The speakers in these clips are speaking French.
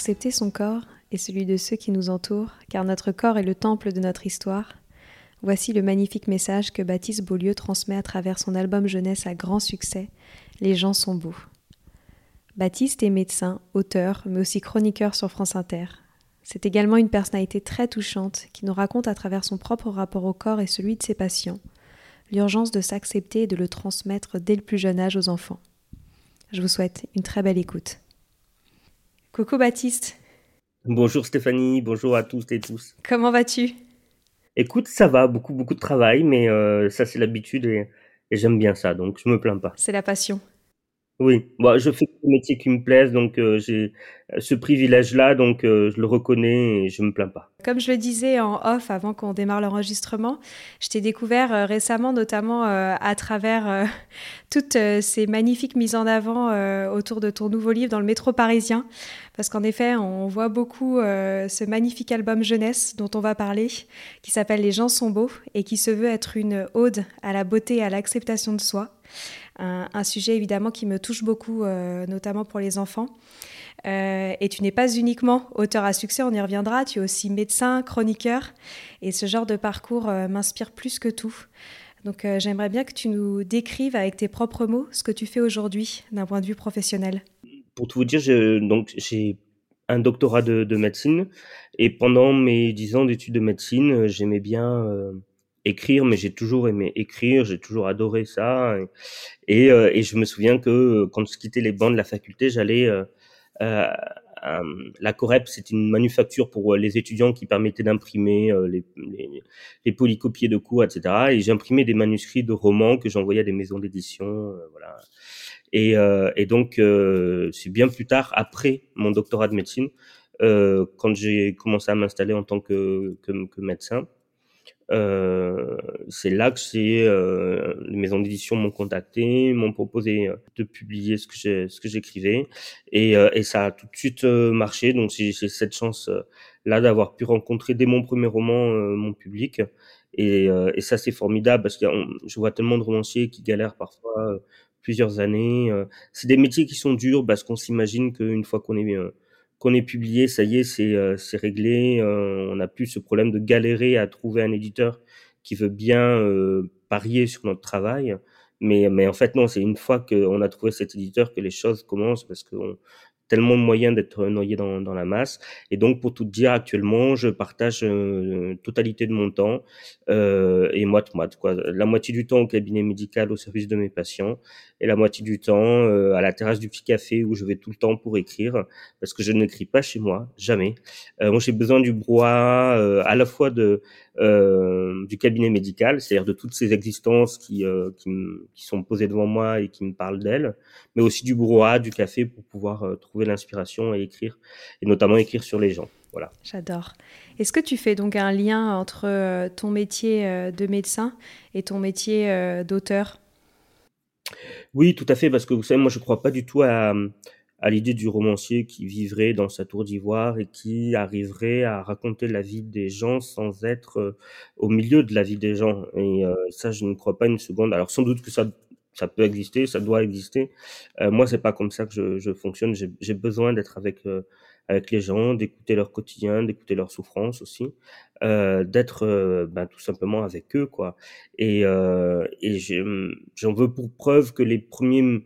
Accepter son corps et celui de ceux qui nous entourent, car notre corps est le temple de notre histoire. Voici le magnifique message que Baptiste Beaulieu transmet à travers son album jeunesse à grand succès, Les gens sont beaux. Baptiste est médecin, auteur, mais aussi chroniqueur sur France Inter. C'est également une personnalité très touchante qui nous raconte à travers son propre rapport au corps et celui de ses patients l'urgence de s'accepter et de le transmettre dès le plus jeune âge aux enfants. Je vous souhaite une très belle écoute. Coucou Baptiste. Bonjour Stéphanie, bonjour à tous et tous. Comment vas-tu? Écoute, ça va, beaucoup beaucoup de travail, mais euh, ça c'est l'habitude et, et j'aime bien ça, donc je me plains pas. C'est la passion. Oui, moi je fais des métiers qui me plaisent, donc euh, j'ai ce privilège-là, donc euh, je le reconnais et je me plains pas. Comme je le disais en off avant qu'on démarre l'enregistrement, je t'ai découvert euh, récemment, notamment euh, à travers euh, toutes euh, ces magnifiques mises en avant euh, autour de ton nouveau livre dans le métro parisien, parce qu'en effet, on voit beaucoup euh, ce magnifique album jeunesse dont on va parler, qui s'appelle Les gens sont beaux et qui se veut être une ode à la beauté et à l'acceptation de soi un, sujet évidemment qui me touche beaucoup, euh, notamment pour les enfants. Euh, et tu n'es pas uniquement auteur à succès, on y reviendra, tu es aussi médecin, chroniqueur, et ce genre de parcours euh, m'inspire plus que tout. Donc j'aimerais bien que tu nous décrives avec tes propres mots ce que tu fais aujourd'hui d'un point de vue professionnel. Pour tout vous dire, j'ai un doctorat de, de, médecine, et pendant mes dix ans d'études de médecine, j'aimais bien écrire, mais j'ai toujours aimé écrire, j'ai toujours adoré ça. Et, euh, et, je me souviens que euh, quand je quittais les bancs de la faculté, j'allais euh, euh, la Corep, c'est une manufacture pour les étudiants qui permettait d'imprimer les, les, les, polycopiers de cours, etc. Et j'imprimais des manuscrits de romans que j'envoyais à des maisons d'édition, voilà. Et, et donc, c'est bien plus tard, après mon doctorat de médecine, quand j'ai commencé à m'installer en tant que, que, que médecin, euh, c'est là que euh, les maisons d'édition m'ont contacté, m'ont proposé euh, de publier ce que j'ai, ce que j'écrivais, et, euh, et ça a tout de suite euh, marché. Donc j'ai, j'ai cette chance là d'avoir pu rencontrer dès mon premier roman mon public, et, et ça c'est formidable parce que je vois tellement de romanciers qui galèrent parfois plusieurs années. c'est des métiers qui sont durs parce qu'on s'imagine qu'une fois qu'on est qu'on ait publié, ça y est, c'est euh, réglé. Euh, on n'a plus ce problème de galérer à trouver un éditeur qui veut bien euh, parier sur notre travail. Mais, mais en fait, non, c'est une fois qu'on a trouvé cet éditeur que les choses commencent parce qu'on tellement de moyens d'être noyé dans, dans, la masse. Et donc, pour tout dire, actuellement, je partage euh, totalité de mon temps euh, et moite-moite. Quoi. La moitié du temps au cabinet médical au service de mes patients et la moitié du temps euh, à la terrasse du petit café où je vais tout le temps pour écrire parce que je n'écris pas chez moi, jamais. Euh, moi, j'ai besoin du brouhaha euh, à la fois de du cabinet médical, c'est-à-dire de toutes ces existences qui, qui, qui, sont posées devant moi et qui me parlent d'elles, mais aussi du brouhaha du café pour pouvoir trouver l'inspiration et écrire, et notamment écrire sur les gens. voilà. J'adore. Est-ce que tu fais donc un lien entre ton métier de médecin et ton métier d'auteur? Oui, tout à fait, parce que vous savez, moi, je crois pas du tout à, à l'idée du romancier qui vivrait dans sa tour d'ivoire et qui arriverait à raconter la vie des gens sans être euh, au milieu de la vie des gens. Et euh, ça, je ne crois pas une seconde. Alors sans doute que ça ça peut exister, ça doit exister. Euh, moi, c'est pas comme ça que je, je fonctionne. J'ai besoin d'être avec euh, avec les gens, d'écouter leur quotidien, d'écouter leurs souffrances aussi, euh, d'être ben, tout simplement avec eux, quoi. Et, et j'en veux pour preuve que les premiers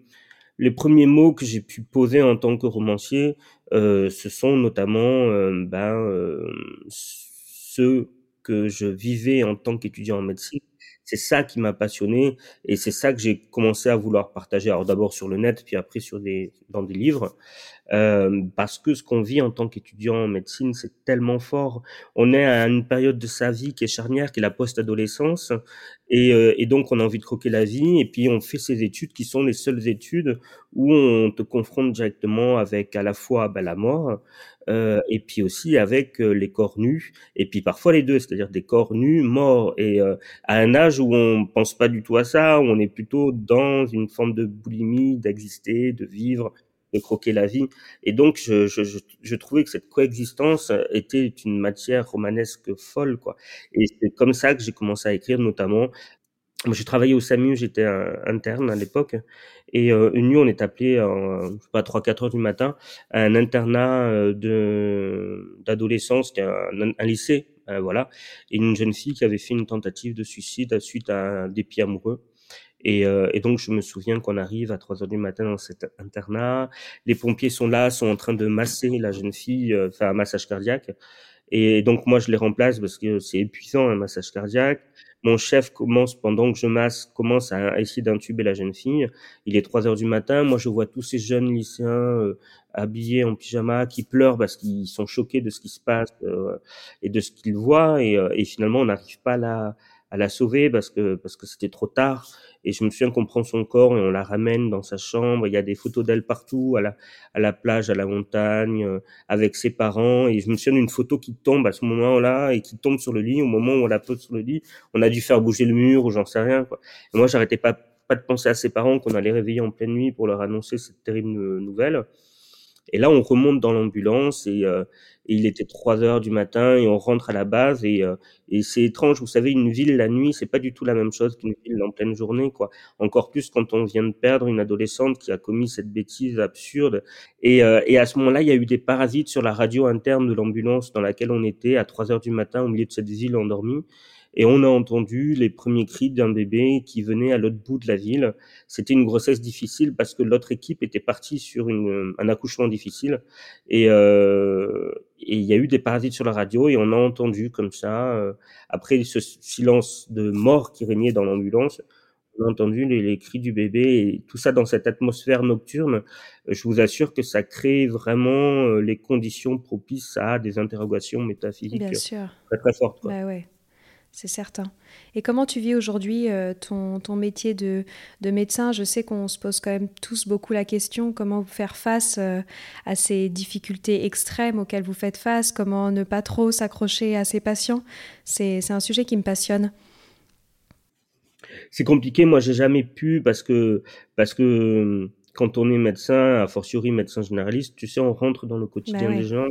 les premiers mots que j'ai pu poser en tant que romancier, euh, ce sont notamment euh, ben, euh, ceux que je vivais en tant qu'étudiant en médecine. C'est ça qui m'a passionné et c'est ça que j'ai commencé à vouloir partager. Alors d'abord sur le net, puis après sur des dans des livres. Euh, parce que ce qu'on vit en tant qu'étudiant en médecine, c'est tellement fort. On est à une période de sa vie qui est charnière, qui est la post-adolescence, et, euh, et, donc on a envie de croquer la vie, et puis on fait ces études qui sont les seules études où on te confronte directement avec à la fois ben, la mort, euh, et puis aussi avec euh, les corps nus, et puis parfois les deux, c'est-à-dire des corps nus, morts, et euh, à un âge où on pense pas du tout à ça, où on est plutôt dans une forme de boulimie, d'exister, de vivre, de croquer la vie. Et donc, je, je, je, trouvais que cette coexistence était une matière romanesque folle, quoi. Et c'est comme ça que j'ai commencé à écrire, notamment. Moi, j'ai travaillé au SAMU, j'étais interne à l'époque, et euh, une nuit, on est appelé, euh, je sais pas, 3-4 heures du matin, à un internat euh, de d'adolescence, c'était un, un, lycée, euh, voilà, et une jeune fille qui avait fait une tentative de suicide suite à un dépit amoureux. Et, euh, et, donc, je me souviens qu'on arrive à 3 heures du matin dans cet internat. Les pompiers sont là, sont en train de masser la jeune fille, euh, faire un massage cardiaque. Et donc, moi, je les remplace parce que c'est épuisant, un massage cardiaque. Mon chef commence, pendant que je masse, commence à essayer d'intuber la jeune fille. Il est 3 heures du matin. Moi, je vois tous ces jeunes lycéens euh, habillés en pyjama qui pleurent parce qu'ils sont choqués de ce qui se passe euh, et de ce qu'ils voient. Et, et finalement, on n'arrive pas à la, à la sauver parce que parce que c'était trop tard. Et je me souviens qu'on prend son corps et on la ramène dans sa chambre. Il y a des photos d'elle partout, à la, à la plage, à la montagne, euh, avec ses parents. Et je me souviens d'une photo qui tombe à ce moment-là et qui tombe sur le lit. Au moment où on la pose sur le lit, on a dû faire bouger le mur ou j'en sais rien. Quoi. Moi, j'arrêtais pas pas de penser à ses parents qu'on allait réveiller en pleine nuit pour leur annoncer cette terrible nouvelle. Et là, on remonte dans l'ambulance et, euh, il était 3 heures du matin et on rentre à la base et, euh, et c'est étrange. Vous savez, une ville la nuit, c'est pas du tout la même chose qu'une ville en pleine journée, quoi. Encore plus quand on vient de perdre une adolescente qui a commis cette bêtise absurde. Et, euh, et à ce moment-là, il y a eu des parasites sur la radio interne de l'ambulance dans laquelle on était à 3 heures du matin au milieu de cette ville endormie et on a entendu les premiers cris d'un bébé qui venait à l'autre bout de la ville. C'était une grossesse difficile parce que l'autre équipe était partie sur une, un accouchement difficile et euh, et il y a eu des parasites sur la radio et on a entendu comme ça euh, après ce silence de mort qui régnait dans l'ambulance on a entendu les, les, cris du bébé et tout ça dans cette atmosphère nocturne. Je vous assure que ça crée vraiment euh, les conditions propices à des interrogations métaphysiques très très fortes. Quoi. Bah ouais c'est certain. Et comment tu vis aujourd'hui euh, ton, ton, métier de, de, médecin? Je sais qu'on se pose quand même tous beaucoup la question, comment faire face euh, à ces difficultés extrêmes auxquelles vous faites face, comment ne pas trop s'accrocher à ces patients? C'est un sujet qui me passionne. C'est compliqué, moi j'ai jamais pu parce que parce que quand on est médecin, a fortiori médecin généraliste, tu sais, on rentre dans le quotidien bah des gens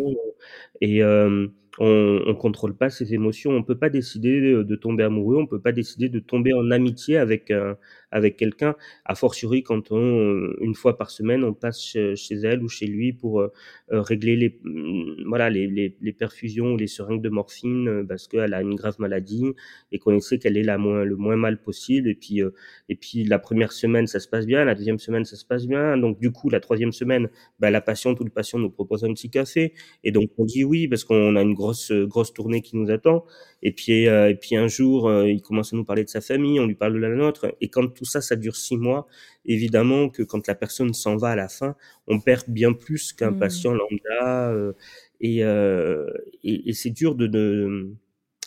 et euh, on, on contrôle pas ses émotions. On peut pas décider de, tomber amoureux. On peut pas décider de tomber en amitié avec un, avec quelqu'un. A fortiori quand on, une fois par semaine, on passe chez, elle ou chez lui pour euh, régler les, mm, voilà, les, les, les, perfusions ou les seringues de morphine euh, parce qu'elle a une grave maladie et qu'on essaie qu'elle est la moins, le moins mal possible. Et puis, euh, et puis la première semaine, ça se passe bien. La deuxième semaine, ça se passe bien. Donc du coup, la troisième semaine, bah, la patiente ou le patient nous propose un petit café. Et donc on dit oui parce qu'on a une grosse grosse tournée qui nous attend. Et puis euh, et puis un jour, euh, il commence à nous parler de sa famille, on lui parle de la nôtre. Et quand tout ça, ça dure six mois, évidemment que quand la personne s'en va à la fin, on perd bien plus qu'un mmh. patient lambda. Euh, et, et, et c'est dur de, de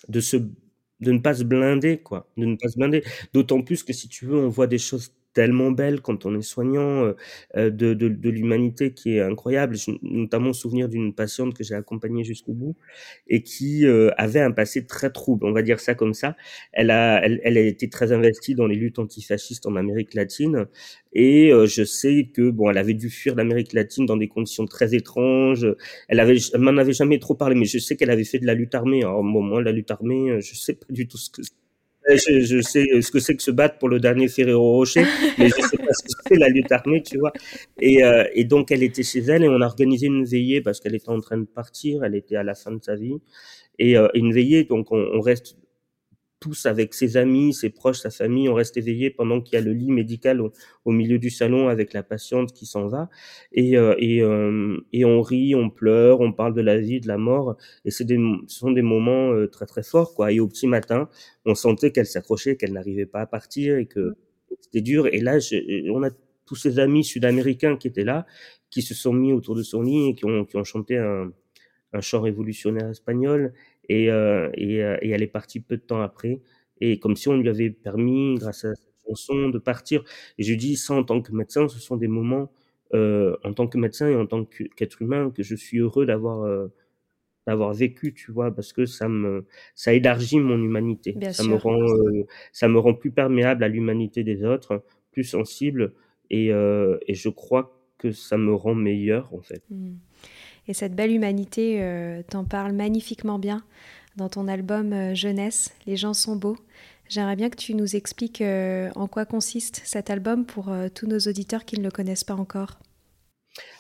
de se de ne pas se blinder quoi, de ne pas se blinder. D'autant plus que si tu veux, on voit des choses tellement belle quand on est soignant euh, euh, de, l'humanité qui est incroyable. Je, notamment souvenir d'une patiente que j'ai accompagnée jusqu'au bout et qui euh, avait un passé très trouble, on va dire ça comme ça. Elle a, été très investie dans les luttes antifascistes en Amérique latine et je sais que bon, elle avait dû fuir l'Amérique latine dans des conditions très étranges. Elle m'en avait jamais trop parlé, mais je sais qu'elle avait fait de la lutte armée. Alors, moment, la lutte armée, je sais pas du tout ce que je, je, sais ce que c'est que se battre pour le dernier Ferrero Rocher, mais je sais pas ce que c'est la lutte armée, tu vois. Et, euh, et donc elle était chez elle et on a organisé une veillée parce qu'elle était en train de partir, elle était à la fin de sa vie. Et euh, une veillée, donc on, on reste tous avec ses amis, ses proches, sa famille, on reste éveillé pendant qu'il y a le lit médical au, milieu du salon avec la patiente qui s'en va. Et, euh, et, euh, et, on rit, on pleure, on parle de la vie, de la mort. Et c'est des, ce sont des moments euh, très très forts, quoi. Et au petit matin, on sentait qu'elle s'accrochait, qu'elle n'arrivait pas à partir et que c'était dur. Et là, je, on a tous ces amis sud-américains qui étaient là, qui se sont mis autour de son lit et qui ont, qui ont chanté un, un chant révolutionnaire espagnol et, euh, et, euh, et, elle est partie peu de temps après. Et comme si on lui avait permis, grâce à cette chanson, de partir. Et je dis ça en tant que médecin, ce sont des moments, euh, en tant que médecin et en tant qu'être humain, que je suis heureux d'avoir d'avoir vécu, tu vois, parce que ça me ça élargit mon humanité. Bien ça sûr. me rend euh, ça me rend plus perméable à l'humanité des autres, plus sensible, et, euh, et je crois que ça me rend meilleur en fait. Mmh. Et cette belle humanité, euh, t'en parles magnifiquement bien dans ton album euh, Jeunesse, Les gens sont beaux. J'aimerais bien que tu nous expliques euh, en quoi consiste cet album pour tous nos auditeurs qui ne le connaissent pas encore.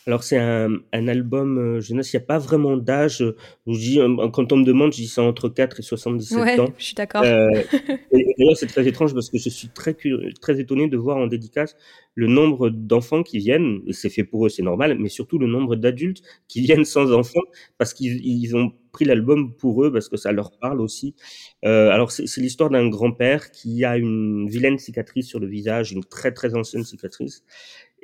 Alors c'est un, un, album euh, jeunesse, il n'y a pas vraiment d'âge. Je dis, euh, quand on me demande, je dis ça entre 4 et 77 ouais, ans. Je suis d'accord. Euh, D'ailleurs, c'est très étrange parce que je suis très, très étonné de voir en dédicace le nombre d'enfants qui viennent, et c'est fait pour eux, c'est normal, mais surtout le nombre d'adultes qui viennent sans enfants parce qu'ils ils ont pris l'album pour eux parce que ça leur parle aussi. Euh, alors c'est l'histoire d'un grand-père qui a une vilaine cicatrice sur le visage, une très très ancienne cicatrice,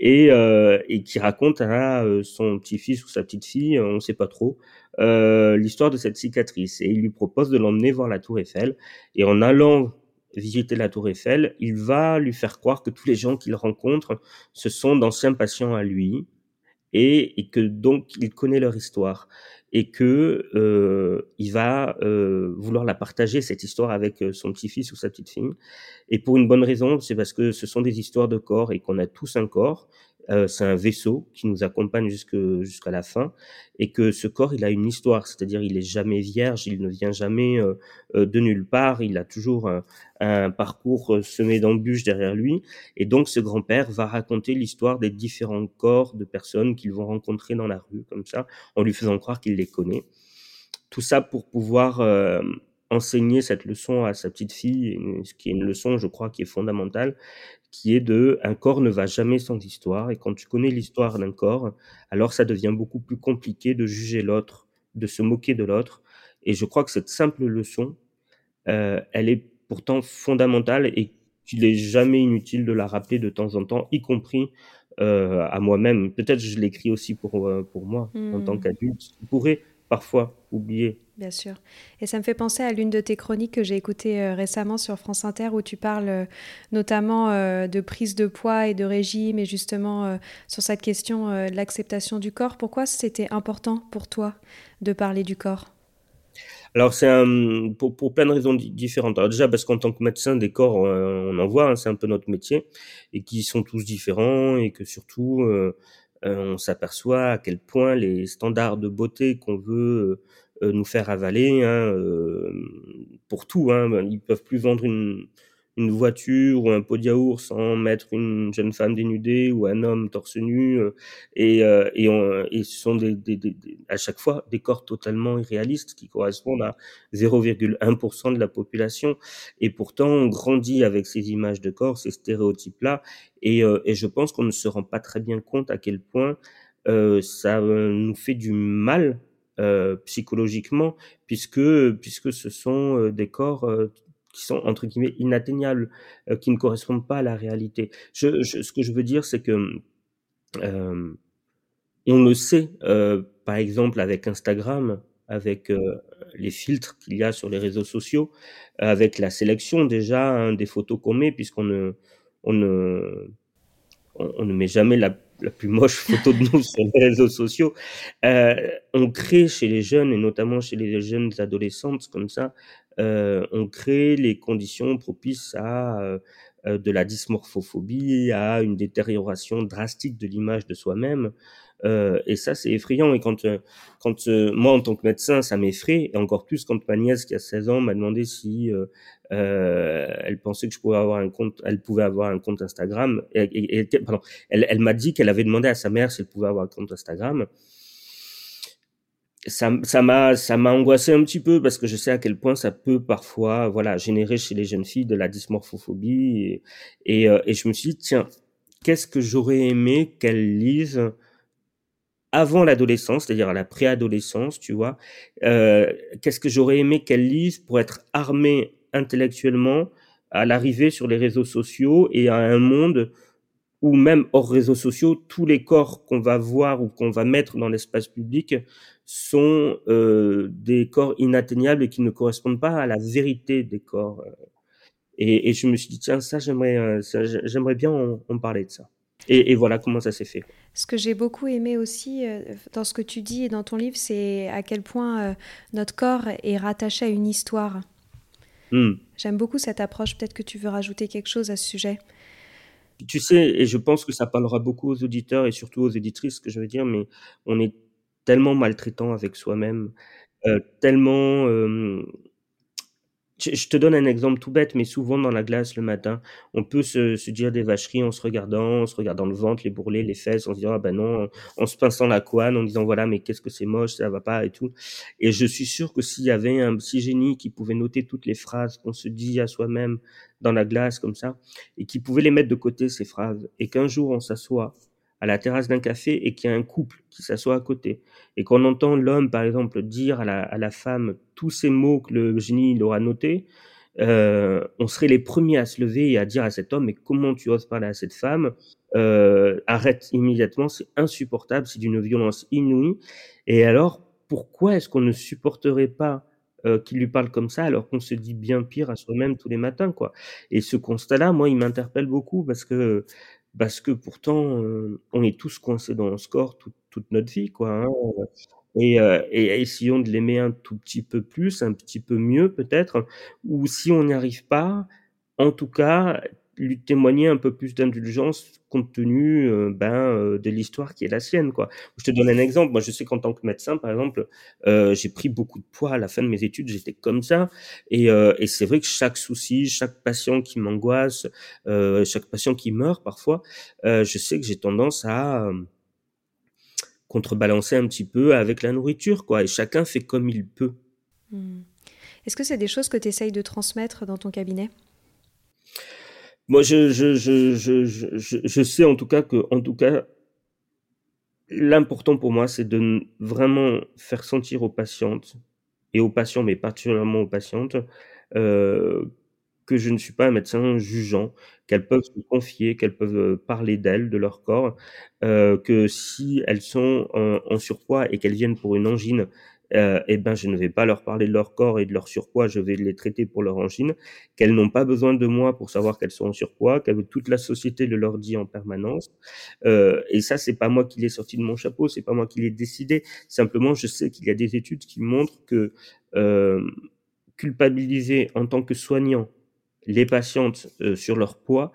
et, euh, et qui raconte à euh, son petit-fils ou sa petite-fille, on ne sait pas trop, euh, l'histoire de cette cicatrice. Et il lui propose de l'emmener voir la Tour Eiffel. Et en allant visiter la Tour Eiffel, il va lui faire croire que tous les gens qu'il rencontre, ce sont d'anciens patients à lui, et, et, que donc il connaît leur histoire et que euh, il va euh, vouloir la partager cette histoire avec euh, son petit-fils ou sa petite-fille. Et pour une bonne raison c'est parce que ce sont des histoires de corps et qu'on a tous un corps euh, c'est un vaisseau qui nous accompagne jusqu'à la fin et que ce corps il a une histoire. C'est-à-dire il est jamais vierge il ne vient jamais euh, euh de nulle part. Il a toujours un, un parcours euh, semé d'embûches derrière lui et donc ce grand-père va raconter l'histoire des différents corps de personnes qu'ils vont rencontrer dans la rue comme ça en lui faisant croire qu'il les connaît. Tout ça pour pouvoir euh, enseigner cette leçon à sa petite fille, ce qui est une leçon, je crois, qui est fondamentale, qui est de un corps ne va jamais sans histoire, et quand tu connais l'histoire d'un corps, alors ça devient beaucoup plus compliqué de juger l'autre, de se moquer de l'autre, et je crois que cette simple leçon, euh, elle est pourtant fondamentale et qu'il est jamais inutile de la rappeler de temps en temps, y compris euh, à moi-même. Peut-être je l'écris aussi pour, euh, pour moi, mmh. en tant hmm. qu'adulte. Je pourrais parfois oublier. Bien sûr. Et ça me fait penser à l'une de tes chroniques que j'ai écoutées euh, récemment sur France Inter où tu parles euh, notamment euh, de prise de poids et de régime et justement sur cette question de l'acceptation du corps. Pourquoi c'était important pour toi de parler du corps? Alors c'est pour, pour plein de raisons différentes. Alors déjà parce qu'en tant que médecin des corps, on en voit, hein, c'est un peu notre métier, et qui sont tous différents, et que surtout on s'aperçoit à quel point les standards de beauté qu'on veut nous faire avaler hein, euh, pour tout. Hein. Ils peuvent plus vendre une, une voiture ou un pot de yaourt sans mettre une jeune femme dénudée ou un homme torse nu euh, et, euh, et, on, et ce sont des, des, des, à chaque fois des corps totalement irréalistes qui correspondent à 0,1% de la population et pourtant on grandit avec ces images de corps, ces stéréotypes là et, euh, et je pense qu'on ne se rend pas très bien compte à quel point euh, ça nous fait du mal euh, psychologiquement, puisque puisque ce sont euh, des corps euh, qui sont entre guillemets inatteignables, qui ne correspondent pas à la réalité. Ce que je veux dire, c'est que on le sait, par exemple avec Instagram, avec les filtres qu'il y a sur les réseaux sociaux, avec la sélection déjà hein, des photos qu'on met, puisqu'on ne on ne on, ne met jamais la, plus moche photo de nous sur les réseaux sociaux. Euh, on crée chez les jeunes, et notamment chez les jeunes adolescentes comme ça, euh, on crée les conditions propices à euh, de la dysmorphophobie, à une détérioration drastique de l'image de soi-même. Euh, et ça, c'est effrayant. Et quand, euh, quand euh, moi, en tant que médecin, ça m'effraie, et encore plus quand ma nièce, qui a 16 ans, m'a demandé si euh, elle pensait que je pouvais avoir un compte, elle pouvait avoir un compte Instagram. Et, et, pardon, elle, elle m'a dit qu'elle avait demandé à sa mère si elle pouvait avoir un compte Instagram. Ça, ça m'a, ça m'a angoissé un petit peu parce que je sais à quel point ça peut parfois, voilà, générer chez les jeunes filles de la dysmorphophobie. Et, et, et je me suis dit, tiens, qu'est-ce que j'aurais aimé qu'elle lise avant l'adolescence, c'est-à-dire à la préadolescence, tu vois. Euh, Qu'est-ce que j'aurais aimé qu'elle lise pour être armée intellectuellement à l'arrivée sur les réseaux sociaux et à un monde où même hors réseaux sociaux, tous les corps qu'on va voir ou qu'on va mettre dans l'espace public sont euh, des corps inatteignables et qui ne correspondent pas à la vérité des corps. Et, et je me suis dit tiens ça j'aimerais euh, j'aimerais bien en parler de ça. Et, voilà comment ça s'est fait. Ce que j'ai beaucoup aimé aussi euh, dans ce que tu dis et dans ton livre, c'est à quel point euh, notre corps est rattaché à une histoire. Hmm. J'aime beaucoup cette approche. Peut-être que tu veux rajouter quelque chose à ce sujet. Tu sais, et je pense que ça parlera beaucoup aux auditeurs et surtout aux éditrices, ce que je veux dire, mais on est tellement maltraitant avec soi-même, euh, tellement je te donne un exemple tout bête, mais souvent dans la glace le matin, on peut se, dire des vacheries en se regardant, en se regardant le ventre, les bourrelets, les fesses, en se disant ah ben non, en, se pinçant la couenne, en disant voilà mais qu'est-ce que c'est moche, ça va pas et tout. Et je suis sûr que s'il y avait un petit génie qui pouvait noter toutes les phrases qu'on se dit à soi-même dans la glace comme ça, et qui pouvait les mettre de côté ces phrases, et qu'un jour on s'assoit à la terrasse d'un café et qu'il y a un couple qui s'assoit à côté. Et qu'on entend l'homme, par exemple, dire à la, à la, femme tous ces mots que le génie l'aura notés, euh, on serait les premiers à se lever et à dire à cet homme, mais comment tu oses parler à cette femme? Euh, Arrête immédiatement, c'est insupportable, c'est d'une violence inouïe. Et alors, pourquoi est-ce qu'on ne supporterait pas euh, qu'il lui parle comme ça alors qu'on se dit bien pire à soi-même tous les matins quoi? Et ce constat-là, moi, il m'interpelle beaucoup parce que parce que pourtant, euh, on est tous coincés dans le score toute, toute notre vie, quoi. Hein, et, euh, et, essayons de l'aimer un tout petit peu plus, un petit peu mieux peut-être, ou si on n'y arrive pas, en tout cas, lui témoigner un peu plus d'indulgence compte tenu euh, ben, euh, de l'histoire qui est la sienne. Quoi. Je te donne un exemple. Moi, je sais qu'en tant que médecin, par exemple, euh, j'ai pris beaucoup de poids à la fin de mes études. J'étais comme ça. Et, et c'est vrai que chaque souci, chaque patient qui m'angoisse, chaque patient qui meurt parfois, je sais que j'ai tendance à contrebalancer un petit peu avec la nourriture. Quoi. Et chacun fait comme il peut. Mmh. Est-ce que c'est des choses que tu essayes de transmettre dans ton cabinet? Moi, je, sais en tout cas que, en tout cas, l'important pour moi, c'est de vraiment faire sentir aux patientes et aux patients, mais particulièrement aux patientes, euh, que je ne suis pas un médecin jugeant, qu'elles peuvent se confier, qu'elles peuvent euh, parler d'elles, de leur corps, euh, que si elles sont en, en surpoids et qu'elles viennent pour une angine, euh, eh ben je ne vais pas leur parler de leur corps et de leur surpoids, je vais les traiter pour leur angine, qu'elles n'ont pas besoin de moi pour savoir qu'elles sont en surpoids, que toute la société le leur dit en permanence. Euh, et ça, c'est pas moi qui l'ai sorti de mon chapeau, c'est pas moi qui l'ai décidé. Simplement, je sais qu'il y a des études qui montrent que euh, culpabiliser en tant que soignant les patientes sur leur poids,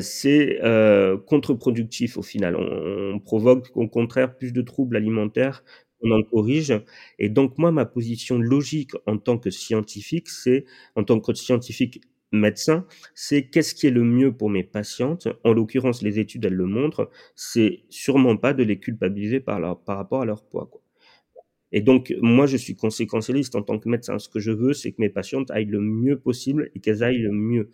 c'est euh, contre-productif au final. On, provoque au contraire plus de troubles alimentaires on en corrige. Et donc moi, ma position logique en tant que scientifique, c'est en tant que scientifique médecin, c'est qu'est-ce qui est le mieux pour mes patientes. En l'occurrence, les études, elles le montrent. C'est sûrement pas de les culpabiliser par, leur, par rapport à leur poids. Quoi. Et donc, moi, je suis conséquentialiste en tant que médecin. Ce que je veux, c'est que mes patientes aillent le mieux possible et qu'elles aillent le mieux.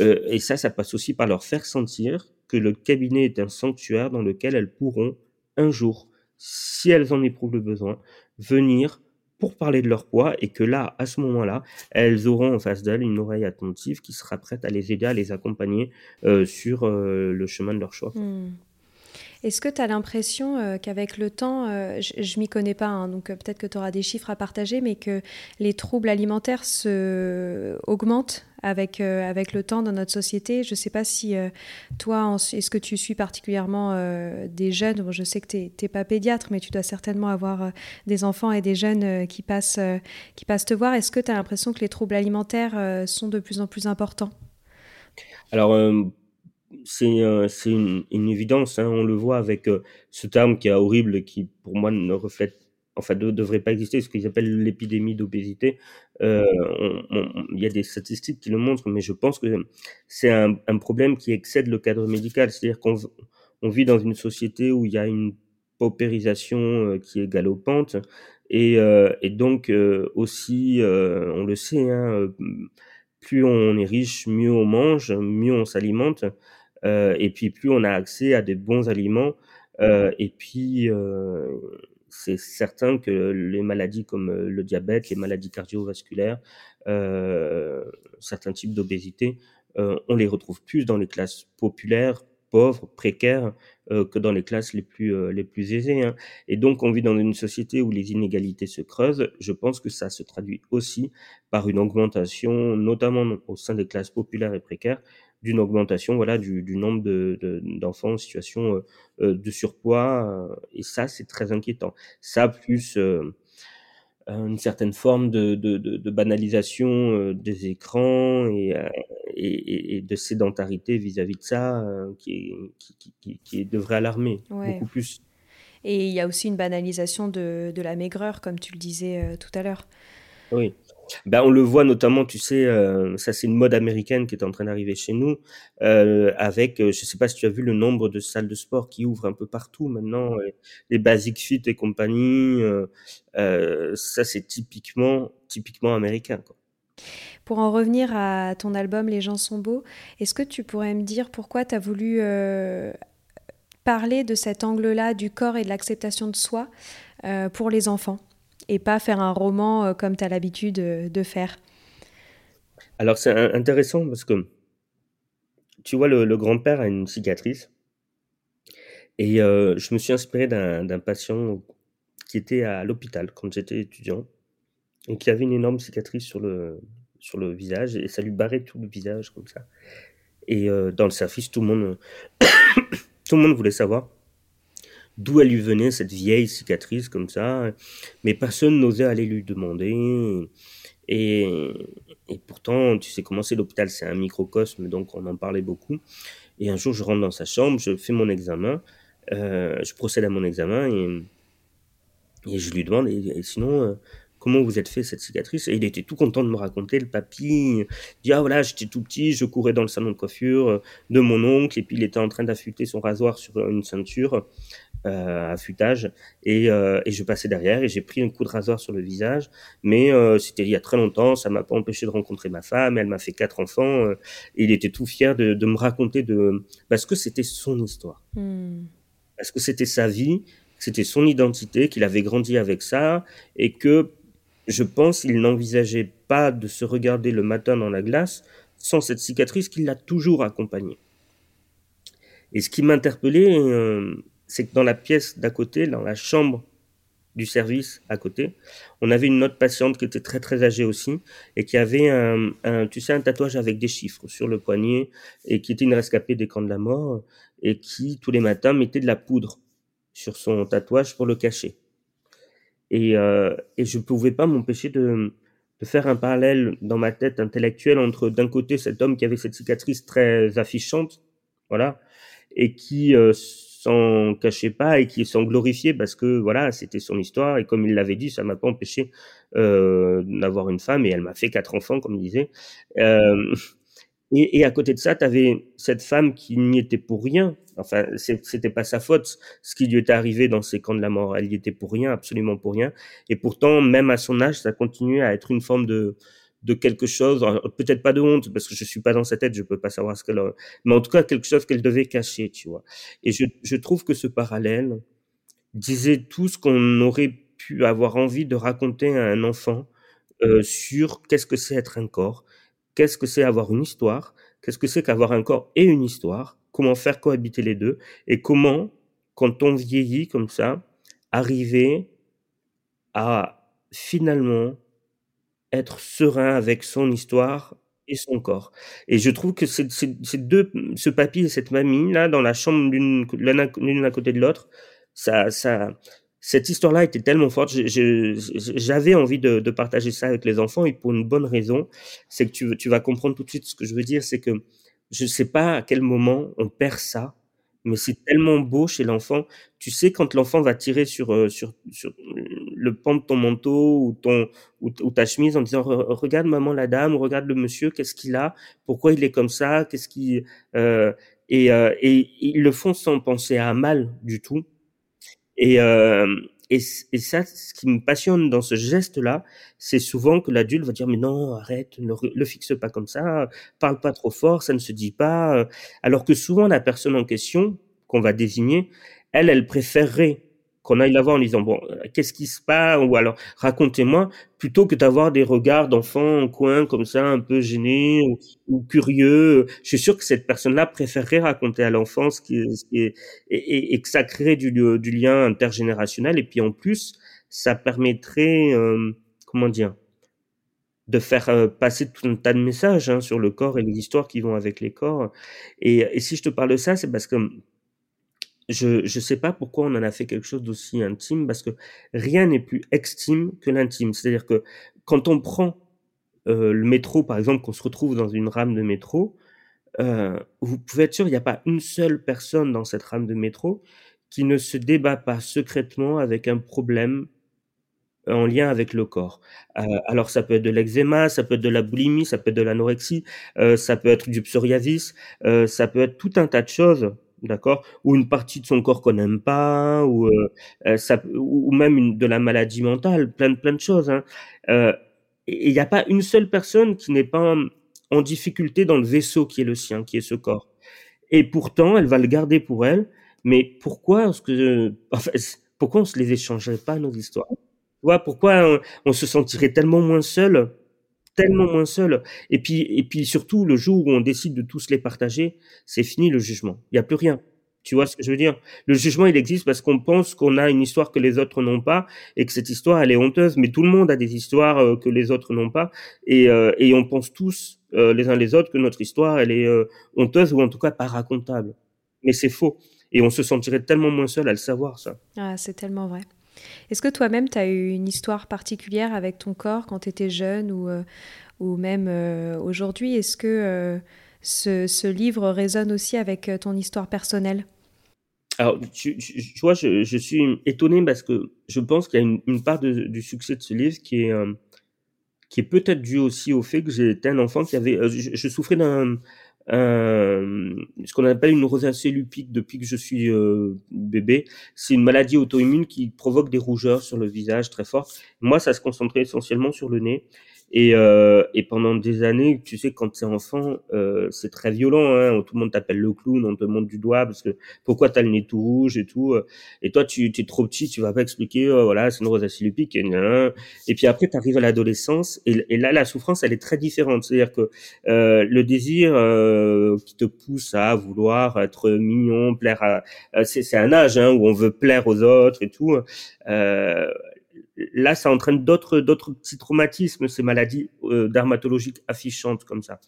Euh, et ça, ça passe aussi par leur faire sentir que le cabinet est un sanctuaire dans lequel elles pourront un jour si elles en éprouvent le besoin, venir pour parler de leur poids et que là, à ce moment-là, elles auront en face d'elles une oreille attentive qui sera prête à les aider, à les accompagner euh, sur euh, le chemin de leur choix. Hmm. Est-ce que tu as l'impression euh, qu'avec le temps, euh, je, ne m'y connais pas, hein, donc euh, peut-être que tu auras des chiffres à partager, mais que les troubles alimentaires se augmentent avec, avec le temps dans notre société? Je ne sais pas si toi, est-ce que tu suis particulièrement des jeunes? Bon, Je sais que tu n'es pas pédiatre, mais tu dois certainement avoir des enfants et des jeunes qui, passent, qui passent te voir. Est-ce que tu as l'impression que les troubles alimentaires sont de plus en plus importants? Alors, c'est euh, c'est une, évidence. Hein. On le voit avec euh, ce terme qui est horrible, qui pour moi ne reflète, enfin, ne devrait pas exister, ce qu'ils appellent l'épidémie d'obésité. Euh, il y a des statistiques qui le montrent, mais je pense que c'est un, problème qui excède le cadre médical. C'est-à-dire qu'on on vit dans une société où il y a une paupérisation qui est galopante et, et donc aussi, on le sait, hein, plus on est riche, mieux on mange, mieux on s'alimente. Euh, et puis plus on a accès à des bons aliments, euh, et puis euh, c'est certain que les maladies comme le diabète, les maladies cardiovasculaires, certains types d'obésité, on les retrouve plus dans les classes populaires, pauvres, précaires, que dans les classes les plus les plus aisées. Hein. Et donc, on vit dans une société où les inégalités se creusent. Je pense que ça se traduit aussi par une augmentation, notamment au sein des classes populaires et précaires, d'une augmentation voilà du, du nombre de, d'enfants en situation euh, euh, de surpoids euh, et ça c'est très inquiétant ça plus une certaine forme de, de, de banalisation des écrans et, et, et, de sédentarité vis-à-vis de ça qui, qui, qui, qui, devrait alarmer beaucoup plus. Et il y a aussi une banalisation de, de la maigreur, comme tu le disais tout à l'heure. Oui. Ben, on le voit notamment, tu sais, euh, ça c'est une mode américaine qui est en train d'arriver chez nous, euh, avec, euh, je sais pas si tu as vu le nombre de salles de sport qui ouvrent un peu partout maintenant, les Basic Fit et compagnie, ça c'est typiquement, typiquement américain. Quoi. Pour en revenir à ton album Les gens sont beaux, est-ce que tu pourrais me dire pourquoi tu as voulu parler de cet angle-là du corps et de l'acceptation de soi pour les enfants? Et pas faire un roman euh, comme tu as l'habitude euh, de faire Alors c'est intéressant parce que tu vois, le, grand-père a une cicatrice. Et euh, je me suis inspiré d'un patient qui était à l'hôpital quand j'étais étudiant et qui avait une énorme cicatrice sur le, sur le visage et ça lui barrait tout le visage comme ça. Et dans le service, tout le monde, tout le monde voulait savoir d'où elle lui venait cette vieille cicatrice comme ça, mais personne n'osait aller lui demander. Et, et pourtant, tu sais comment c'est l'hôpital, c'est un microcosme, donc on en parlait beaucoup. Et un jour, je rentre dans sa chambre, je fais mon examen, euh, je procède à mon examen et, et je lui demande, et, sinon, euh, comment vous êtes fait cette cicatrice? Et il était tout content de me raconter, le papy. Il dit, ah voilà, j'étais tout petit, je courais dans le salon de coiffure de mon oncle, et puis il était en train d'affûter son rasoir sur une ceinture euh, affûtage. Et, euh, et, je passais derrière et j'ai pris un coup de rasoir sur le visage. Mais euh, c'était il y a très longtemps ça m'a pas empêché de rencontrer ma femme elle m'a fait quatre enfants euh, et il était tout fier de, de me raconter de parce que c'était son histoire. Hmm. parce que c'était sa vie c'était son identité qu'il avait grandi avec ça et que je pense il n'envisageait pas de se regarder le matin dans la glace sans cette cicatrice qui l'a toujours accompagné et ce qui m'interpellait euh, c'est que dans la pièce d'à côté, dans la chambre du service à côté, on avait une autre patiente qui était très très âgée aussi et qui avait un, tu sais, un tatouage avec des chiffres sur le poignet et qui était une rescapée des camps de la mort et qui tous les matins mettait de la poudre sur son tatouage pour le cacher. Et, euh, et je ne pouvais pas m'empêcher de, de faire un parallèle dans ma tête intellectuelle entre d'un côté cet homme qui avait cette cicatrice très affichante, voilà, et qui euh, s'en cachait pas et qui s'en glorifiait parce que voilà, c'était son histoire et comme il l'avait dit, ça m'a pas empêché euh, d'avoir une femme et elle m'a fait quatre enfants comme il disait. Euh, et, à côté de ça, tu avais cette femme qui n'y était pour rien. Enfin, c'était pas sa faute ce qui lui était arrivé dans ces camps de la mort. Elle y était pour rien, absolument pour rien. Et pourtant, même à son âge, ça continuait à être une forme de de quelque chose, peut-être pas de honte parce que je suis pas dans sa tête, je peux pas savoir ce qu'elle, mais en tout cas quelque chose qu'elle devait cacher, tu vois. Et je, je trouve que ce parallèle disait tout ce qu'on aurait pu avoir envie de raconter à un enfant euh, sur qu'est-ce que c'est être un corps, qu'est-ce que c'est avoir une histoire, qu'est-ce que c'est qu'avoir un corps et une histoire, comment faire cohabiter les deux et comment quand on vieillit comme ça, arriver à finalement être serein avec son histoire et son corps. Et je trouve que ces, ces, deux, ce papy et cette mamie là dans la chambre l'une à côté de l'autre, ça, ça, cette histoire-là était tellement forte. J'avais envie de, partager ça avec les enfants et pour une bonne raison, c'est que tu, tu vas comprendre tout de suite ce que je veux dire, c'est que je sais pas à quel moment on perd ça mais c'est tellement beau chez l'enfant. Tu sais quand l'enfant va tirer sur euh, sur sur le pan de ton manteau ou ton ou, ta chemise en disant regarde maman la dame, regarde le monsieur, qu'est-ce qu'il a, pourquoi il est comme ça, qu'est-ce qui euh, et euh, et ils le font sans penser à mal du tout. Et euh, et, ça, ce qui me passionne dans ce geste-là, c'est souvent que l'adulte va dire mais non, arrête, ne le fixe pas comme ça, parle pas trop fort, ça ne se dit pas. Alors que souvent la personne en question qu'on va désigner, elle, elle préférerait qu'on aille la en disant bon qu'est-ce qui se passe? Ou alors racontez-moi plutôt que d'avoir des regards d'enfants en coin comme ça un peu gênés ou, curieux. Je suis sûr que cette personne-là préférerait raconter à l'enfant ce qui, est, et, et, que ça crée du, du, lien intergénérationnel. Et puis en plus ça permettrait euh, comment dire de faire euh, passer tout un tas de messages hein, sur le corps et les histoires qui vont avec les corps. Et, et si je te parle de ça c'est parce que je ne sais pas pourquoi on en a fait quelque chose d'aussi intime, parce que rien n'est plus extime que l'intime. C'est-à-dire que quand on prend euh, le métro, par exemple, qu'on se retrouve dans une rame de métro, euh, vous pouvez être sûr, il n'y a pas une seule personne dans cette rame de métro qui ne se débat pas secrètement avec un problème en lien avec le corps. Euh, alors ça peut être de l'eczéma, ça peut être de la boulimie, ça peut être de l'anorexie, euh, ça peut être du psoriasis, euh, ça peut être tout un tas de choses d'accord Ou une partie de son corps qu'on n'aime pas, ou euh, euh, ça, ou même une, de la maladie mentale, plein de plein de choses. Hein. Euh, et il n'y a pas une seule personne qui n'est pas en, difficulté dans le vaisseau qui est le sien, qui est ce corps. Et pourtant, elle va le garder pour elle. Mais pourquoi est-ce que, pourquoi on se les échangerait pas nos histoires? Pourquoi on, se sentirait tellement moins seul tellement moins seul. Et puis, et puis surtout, le jour où on décide de tous les partager, c'est fini le jugement. Il n'y a plus rien. Tu vois ce que je veux dire? Le jugement, il existe parce qu'on pense qu'on a une histoire que les autres n'ont pas et que cette histoire, elle est honteuse. Mais tout le monde a des histoires euh, que les autres n'ont pas et, euh, et on pense tous euh, les uns les autres que notre histoire, elle est honteuse ou en tout cas pas racontable. Mais c'est faux. Et on se sentirait tellement moins seul à le savoir, ça. Ah, c'est tellement vrai. Est-ce que toi-même, tu as eu une histoire particulière avec ton corps quand tu étais jeune ou, euh, ou même euh, aujourd'hui? Est-ce que euh, ce, ce, livre résonne aussi avec ton histoire personnelle? Alors, tu, vois, je, suis étonné parce que je pense qu'il y a une, part du succès de ce livre qui est, est peut-être dû aussi au fait que j'étais un enfant qui avait, je souffrais d'un, euh, ce qu'on appelle une rosacée lupique depuis que je suis euh, bébé. C'est une maladie auto-immune qui provoque des rougeurs sur le visage très fort. Moi, ça se concentrait essentiellement sur le nez. Et, euh, et pendant des années, tu sais, quand t'es enfant, euh, c'est très violent. Hein, tout le monde t'appelle le clown, on te montre du doigt parce que pourquoi t'as le nez tout rouge et tout. Et toi, tu es trop petit, tu vas pas expliquer. Oh, voilà, c'est une rosacée lupique. Et, et puis après, t'arrives à l'adolescence et, et, là, la souffrance, elle est très différente. C'est-à-dire que euh, le désir euh, qui te pousse à vouloir être mignon, plaire à, euh, c'est un âge hein, où on veut plaire aux autres et tout. Euh, là, ça entraîne d'autres d'autres petits traumatismes, ces maladies euh, dermatologiques affichantes comme ça.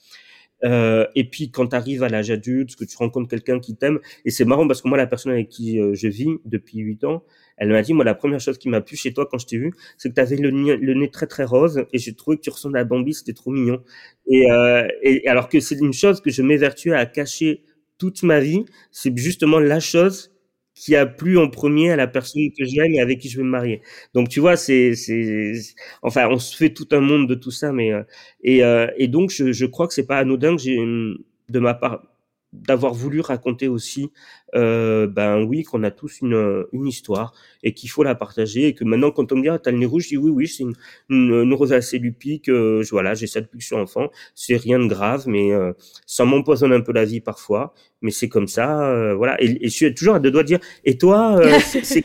Euh, et puis quand tu arrives à l'âge adulte, que tu rencontres quelqu'un qui t'aime, et c'est marrant parce que moi, la personne avec qui euh, je vis depuis huit ans, elle m'a dit, moi, la première chose qui m'a plu chez toi quand je t'ai vu, c'est que tu avais le, le, nez très très rose, et j'ai trouvé que tu ressemblais à Bambi, c'était trop mignon. Et, euh, et alors que c'est une chose que je m'évertuais à cacher toute ma vie, c'est justement la chose qui a plu en premier à la personne que j'aime et avec qui je veux me marier. Donc tu vois, c'est c'est enfin on se fait tout un monde de tout ça, mais euh, et euh, et donc je, je crois que c'est pas anodin que j'ai de ma part d'avoir voulu raconter aussi, euh, ben oui, qu'on a tous une, une histoire et qu'il faut la partager et que maintenant quand on me dit ah, t'as le nez rouge, je dis oui oui c'est une, une, une rosacée lupique, euh, voilà j'ai ça depuis que je suis enfant, c'est rien de grave mais euh, ça m'empoisonne un peu la vie parfois, mais c'est comme ça, euh, voilà. Et, et, je suis toujours à deux doigts de dire et toi euh, c'est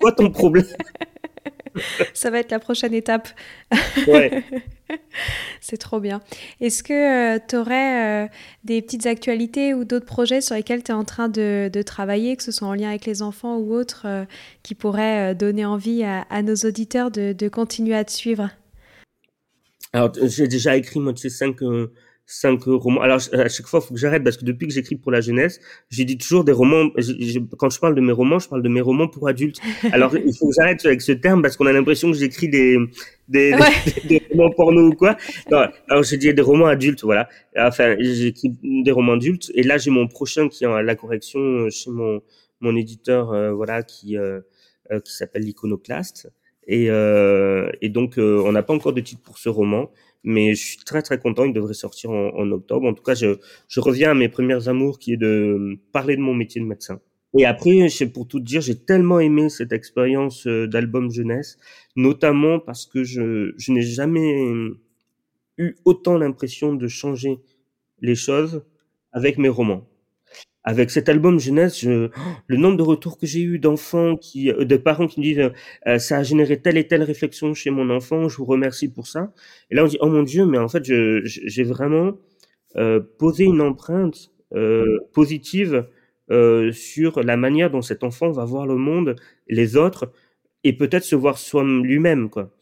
quoi ton problème? Ça va être la prochaine étape. Ouais. C'est trop bien. Est-ce que tu aurais des petites actualités ou d'autres projets sur lesquels tu es en train de, travailler, que ce soit en lien avec les enfants ou autres, qui pourraient donner envie à, nos auditeurs de, de, continuer à te suivre? Alors, j'ai déjà écrit, moi, tu sais, cinq, cinq romans. Alors à chaque fois, faut que j'arrête parce que depuis que j'écris pour la jeunesse, j'ai dit toujours des romans. quand je parle de mes romans, je parle de mes romans pour adultes. Alors il faut que j'arrête avec ce terme parce qu'on a l'impression que j'écris des des, des, romans porno ou quoi. Non, alors j'ai dit des romans adultes, voilà. Enfin, j'écris des romans adultes et là j'ai mon prochain qui est à la correction chez mon mon éditeur, euh, voilà, qui euh, euh, qui s'appelle l'Iconoclaste. Et, et donc on n'a pas encore de titre pour ce roman mais je suis très très content. Il devrait sortir en, octobre. En tout cas, je, je, reviens à mes premières amours, qui est de parler de mon métier de médecin. Et après, pour tout dire, j'ai tellement aimé cette expérience euh, d'album jeunesse, notamment parce que je, je n'ai jamais eu autant l'impression de changer les choses avec mes romans avec cet album jeunesse, je, le nombre de retours que j'ai eu d'enfants qui, euh, de parents qui me disent, euh, ça a généré telle et telle réflexion chez mon enfant, je vous remercie pour ça. Et là, on dit, oh mon Dieu, mais en fait, j'ai vraiment euh, posé une empreinte euh, positive euh, sur la manière dont cet enfant va voir le monde, les autres, et peut-être se voir soi lui-même, quoi.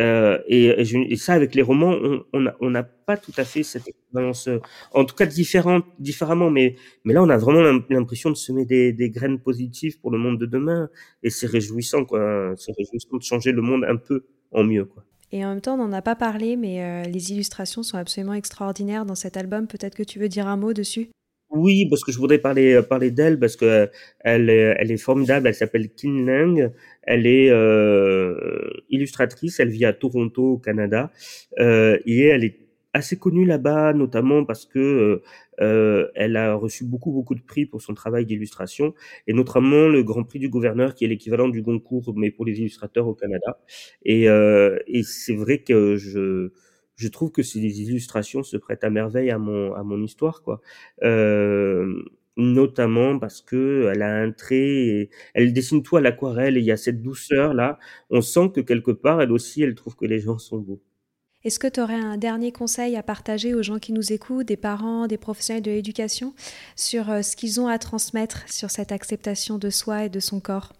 Euh, et, et, ça, avec les romans, on n'a pas tout à fait cette expérience, euh, en tout cas différente, différemment, mais, mais là, on a vraiment l'impression de semer des, des, graines positives pour le monde de demain, et c'est réjouissant, quoi. C'est réjouissant de changer le monde un peu en mieux, quoi. Et en même temps, on n'en a pas parlé, mais euh, les illustrations sont absolument extraordinaires dans cet album. Peut-être que tu veux dire un mot dessus? Oui, parce que je voudrais parler parler d'elle parce que elle elle est formidable. Elle s'appelle Kin Lang. Elle est euh, illustratrice. Elle vit à Toronto, au Canada, euh, et elle est assez connue là-bas, notamment parce que euh, elle a reçu beaucoup beaucoup de prix pour son travail d'illustration, et notamment le Grand Prix du Gouverneur, qui est l'équivalent du Goncourt, mais pour les illustrateurs au Canada. Et, c'est vrai que je trouve que ces illustrations se prêtent à merveille à mon histoire quoi. Notamment parce que elle a un trait, elle dessine tout à l'aquarelle et il y a cette douceur là. On sent que quelque part elle aussi elle trouve que les gens sont beaux. Est-ce que tu aurais un dernier conseil à partager aux gens qui nous écoutent, des parents, des professionnels de l'éducation, sur euh, ce qu'ils ont à transmettre sur cette acceptation de soi et de son corps?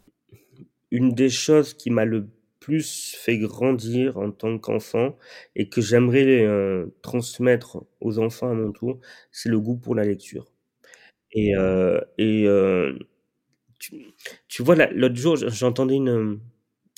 Une des choses qui m'a le plus fait grandir en tant qu'enfant et que j'aimerais euh, transmettre aux enfants à mon tour, c'est le goût pour la lecture. Et, euh, et euh, tu, tu vois, l'autre jour, j'entendais une,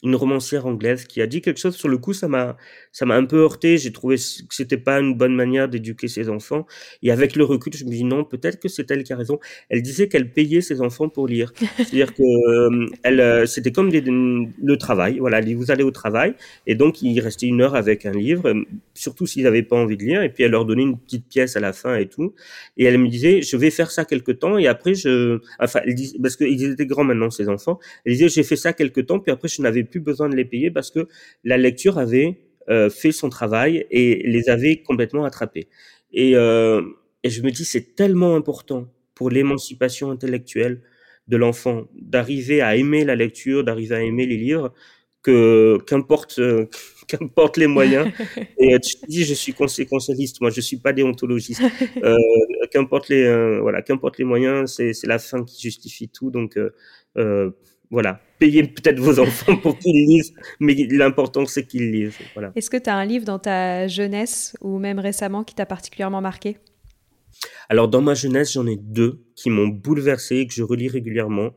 une romancière anglaise qui a dit quelque chose. Sur le coup ça m'a ça m'a un peu heurté. J'ai trouvé que c'était pas une bonne manière d'éduquer ses enfants. Et avec le recul je me dis non peut-être que c'est elle qui a raison. Elle disait qu'elle payait ses enfants pour lire. C'est-à-dire que euh, elle euh, c'était comme le travail. Voilà vous allez au travail. Et donc il restait une heure avec un livre surtout s'ils n'avaient pas envie de lire. Et puis elle leur donnait une petite pièce à la fin et tout. Et elle me disait je vais faire ça quelque temps. Et après je enfin elle dit, parce qu'ils étaient grands maintenant ces enfants. Elle disait j'ai fait ça quelque temps. Puis après je n'avais plus besoin de les payer parce que la lecture avait euh, fait son travail et les avait complètement attrapés. Et, euh, et je me dis, c'est tellement important pour l'émancipation intellectuelle de l'enfant d'arriver à aimer la lecture, d'arriver à aimer les livres, que qu'importe euh, qu'importe les moyens. Et tu dis, je suis conséquentialiste, moi je suis pas déontologiste. Euh, qu'importe les voilà, qu'importe les moyens, c'est c'est la fin qui justifie tout. Donc voilà, payez peut-être vos enfants pour qu'ils lisent, mais l'important c'est qu'ils lisent. Voilà. Est-ce que tu as un livre dans ta jeunesse ou même récemment qui t'a particulièrement marqué? Alors dans ma jeunesse, j'en ai deux qui m'ont bouleversé et que je relis régulièrement.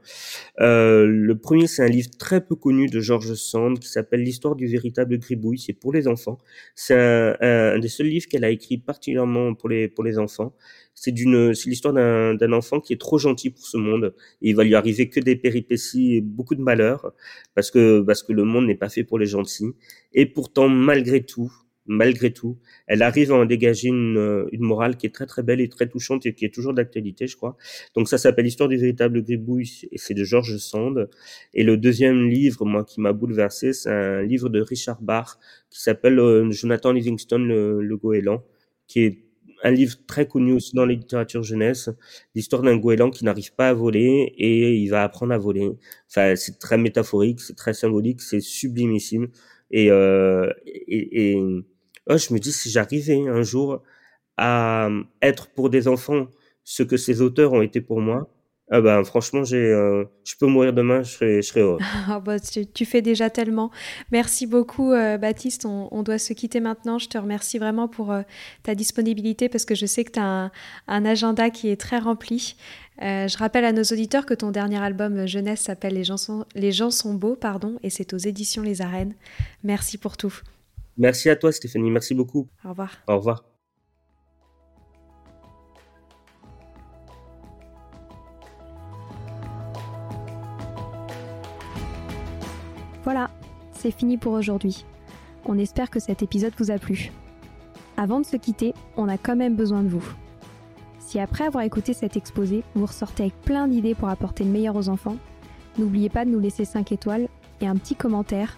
Euh, le premier, c'est un livre très peu connu de George Sand qui s'appelle L'histoire du véritable gribouille. C'est pour les enfants. C'est un, un, des seuls livres qu'elle a écrit particulièrement pour les pour les enfants. C'est d'une c'est l'histoire d'un d'un enfant qui est trop gentil pour ce monde. Et il va lui arriver que des péripéties et beaucoup de malheurs parce que parce que le monde n'est pas fait pour les gentils. Et pourtant, malgré tout, malgré tout, elle arrive à en dégager une, euh, une morale qui est très très belle et très touchante et qui est toujours d'actualité, je crois. Donc ça s'appelle L'histoire du véritable gribouille et c'est de George Sand. Et le deuxième livre, moi, qui m'a bouleversé, c'est un livre de Richard Bach qui s'appelle euh, Jonathan Livingston, le, le goéland, qui est un livre très connu aussi dans la littérature jeunesse, l'histoire d'un goéland qui n'arrive pas à voler et il va apprendre à voler. Enfin, c'est très métaphorique, c'est très symbolique, c'est sublimissime. Et, euh, et, je me dis, si j'arrivais un jour à être pour des enfants ce que ces auteurs ont été pour moi, ah ben, franchement, j'ai, euh, je peux mourir demain, je serai, heureux. Ah bah, tu, fais déjà tellement. Merci beaucoup, euh, Baptiste. On, doit se quitter maintenant. Je te remercie vraiment pour euh, ta disponibilité parce que je sais que tu as un, agenda qui est très rempli. je rappelle à nos auditeurs que ton dernier album jeunesse s'appelle Les gens sont, Les gens sont beaux, pardon, et c'est aux éditions Les Arènes. Merci pour tout. Merci à toi, Stéphanie. Merci beaucoup. Au revoir. Au revoir. Voilà, c'est fini pour aujourd'hui. On espère que cet épisode vous a plu. Avant de se quitter, on a quand même besoin de vous. Si après avoir écouté cet exposé, vous ressortez avec plein d'idées pour apporter le meilleur aux enfants, n'oubliez pas de nous laisser 5 étoiles et un petit commentaire